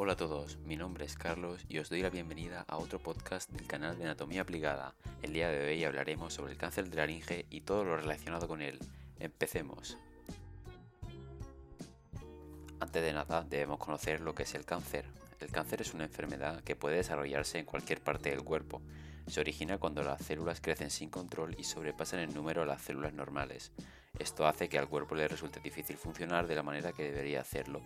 Hola a todos, mi nombre es Carlos y os doy la bienvenida a otro podcast del canal de Anatomía Aplicada. El día de hoy hablaremos sobre el cáncer de laringe y todo lo relacionado con él. Empecemos. Antes de nada, debemos conocer lo que es el cáncer. El cáncer es una enfermedad que puede desarrollarse en cualquier parte del cuerpo. Se origina cuando las células crecen sin control y sobrepasan en número a las células normales. Esto hace que al cuerpo le resulte difícil funcionar de la manera que debería hacerlo.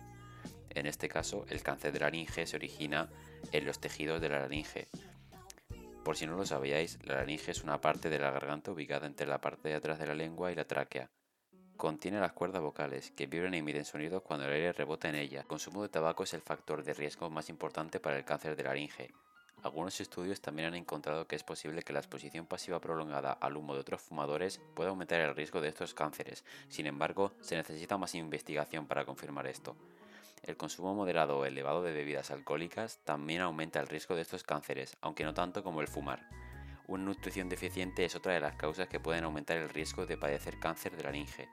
En este caso, el cáncer de laringe se origina en los tejidos de la laringe. Por si no lo sabíais, la laringe es una parte de la garganta ubicada entre la parte de atrás de la lengua y la tráquea. Contiene las cuerdas vocales, que vibran y emiten sonidos cuando el aire rebota en ella. El consumo de tabaco es el factor de riesgo más importante para el cáncer de laringe. Algunos estudios también han encontrado que es posible que la exposición pasiva prolongada al humo de otros fumadores pueda aumentar el riesgo de estos cánceres. Sin embargo, se necesita más investigación para confirmar esto. El consumo moderado o elevado de bebidas alcohólicas también aumenta el riesgo de estos cánceres, aunque no tanto como el fumar. Una nutrición deficiente es otra de las causas que pueden aumentar el riesgo de padecer cáncer de laringe.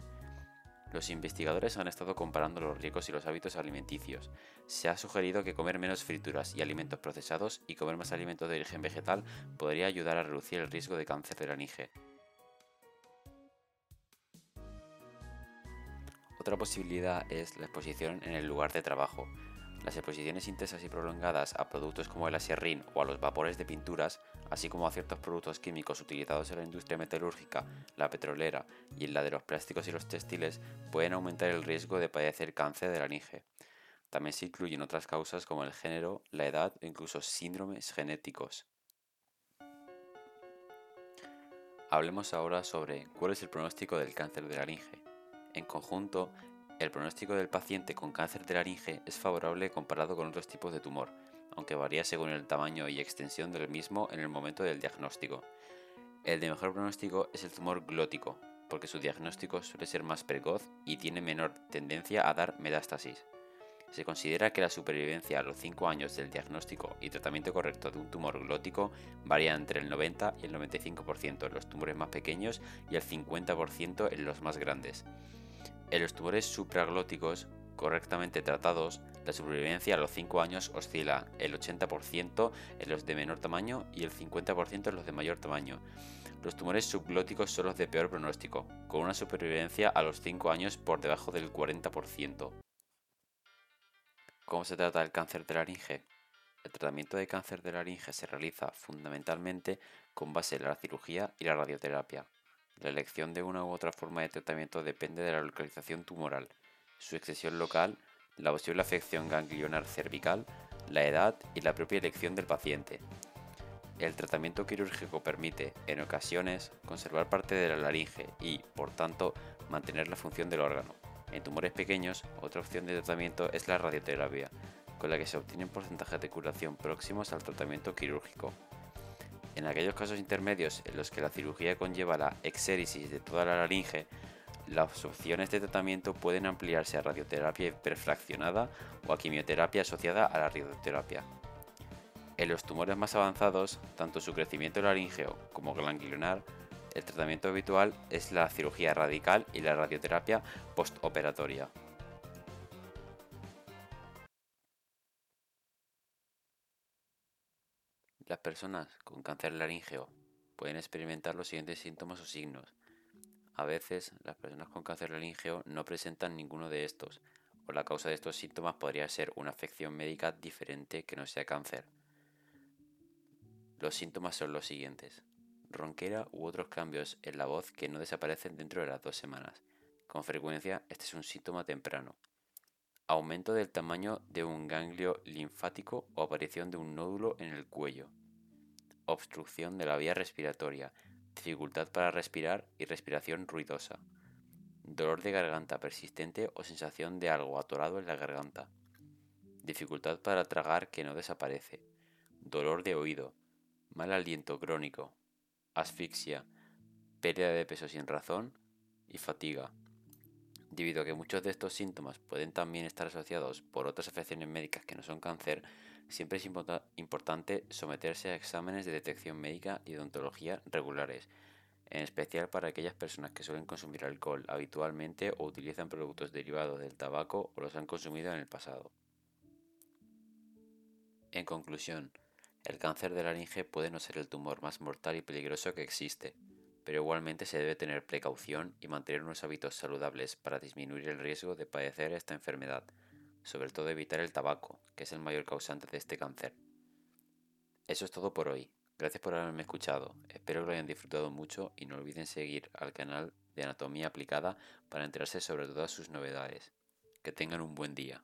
Los investigadores han estado comparando los riesgos y los hábitos alimenticios. Se ha sugerido que comer menos frituras y alimentos procesados y comer más alimentos de origen vegetal podría ayudar a reducir el riesgo de cáncer de laringe. Otra posibilidad es la exposición en el lugar de trabajo. Las exposiciones intensas y prolongadas a productos como el aserrín o a los vapores de pinturas, así como a ciertos productos químicos utilizados en la industria metalúrgica, la petrolera y en la de los plásticos y los textiles, pueden aumentar el riesgo de padecer cáncer de laringe. También se incluyen otras causas como el género, la edad o incluso síndromes genéticos. Hablemos ahora sobre cuál es el pronóstico del cáncer de laringe. En conjunto, el pronóstico del paciente con cáncer de laringe es favorable comparado con otros tipos de tumor, aunque varía según el tamaño y extensión del mismo en el momento del diagnóstico. El de mejor pronóstico es el tumor glótico, porque su diagnóstico suele ser más precoz y tiene menor tendencia a dar metástasis. Se considera que la supervivencia a los 5 años del diagnóstico y tratamiento correcto de un tumor glótico varía entre el 90 y el 95% en los tumores más pequeños y el 50% en los más grandes. En los tumores supraglóticos correctamente tratados, la supervivencia a los 5 años oscila el 80% en los de menor tamaño y el 50% en los de mayor tamaño. Los tumores subglóticos son los de peor pronóstico, con una supervivencia a los 5 años por debajo del 40%. ¿Cómo se trata el cáncer de laringe? El tratamiento de cáncer de laringe se realiza fundamentalmente con base en la cirugía y la radioterapia. La elección de una u otra forma de tratamiento depende de la localización tumoral, su excesión local, la posible afección ganglionar cervical, la edad y la propia elección del paciente. El tratamiento quirúrgico permite, en ocasiones, conservar parte de la laringe y, por tanto, mantener la función del órgano. En tumores pequeños, otra opción de tratamiento es la radioterapia, con la que se obtienen porcentajes de curación próximos al tratamiento quirúrgico. En aquellos casos intermedios en los que la cirugía conlleva la exéresis de toda la laringe, las opciones de tratamiento pueden ampliarse a radioterapia hiperfraccionada o a quimioterapia asociada a la radioterapia. En los tumores más avanzados, tanto su crecimiento laringeo como ganglionar, el tratamiento habitual es la cirugía radical y la radioterapia postoperatoria. Las personas con cáncer laríngeo pueden experimentar los siguientes síntomas o signos. A veces, las personas con cáncer laríngeo no presentan ninguno de estos, o la causa de estos síntomas podría ser una afección médica diferente que no sea cáncer. Los síntomas son los siguientes. Ronquera u otros cambios en la voz que no desaparecen dentro de las dos semanas. Con frecuencia, este es un síntoma temprano. Aumento del tamaño de un ganglio linfático o aparición de un nódulo en el cuello. Obstrucción de la vía respiratoria, dificultad para respirar y respiración ruidosa, dolor de garganta persistente o sensación de algo atorado en la garganta, dificultad para tragar que no desaparece, dolor de oído, mal aliento crónico, asfixia, pérdida de peso sin razón y fatiga. Debido a que muchos de estos síntomas pueden también estar asociados por otras afecciones médicas que no son cáncer, siempre es importante someterse a exámenes de detección médica y odontología regulares, en especial para aquellas personas que suelen consumir alcohol habitualmente o utilizan productos derivados del tabaco o los han consumido en el pasado. En conclusión, el cáncer de laringe puede no ser el tumor más mortal y peligroso que existe, pero igualmente se debe tener precaución y mantener unos hábitos saludables para disminuir el riesgo de padecer esta enfermedad, sobre todo evitar el tabaco, que es el mayor causante de este cáncer. Eso es todo por hoy. Gracias por haberme escuchado. Espero que lo hayan disfrutado mucho y no olviden seguir al canal de Anatomía Aplicada para enterarse sobre todas sus novedades. Que tengan un buen día.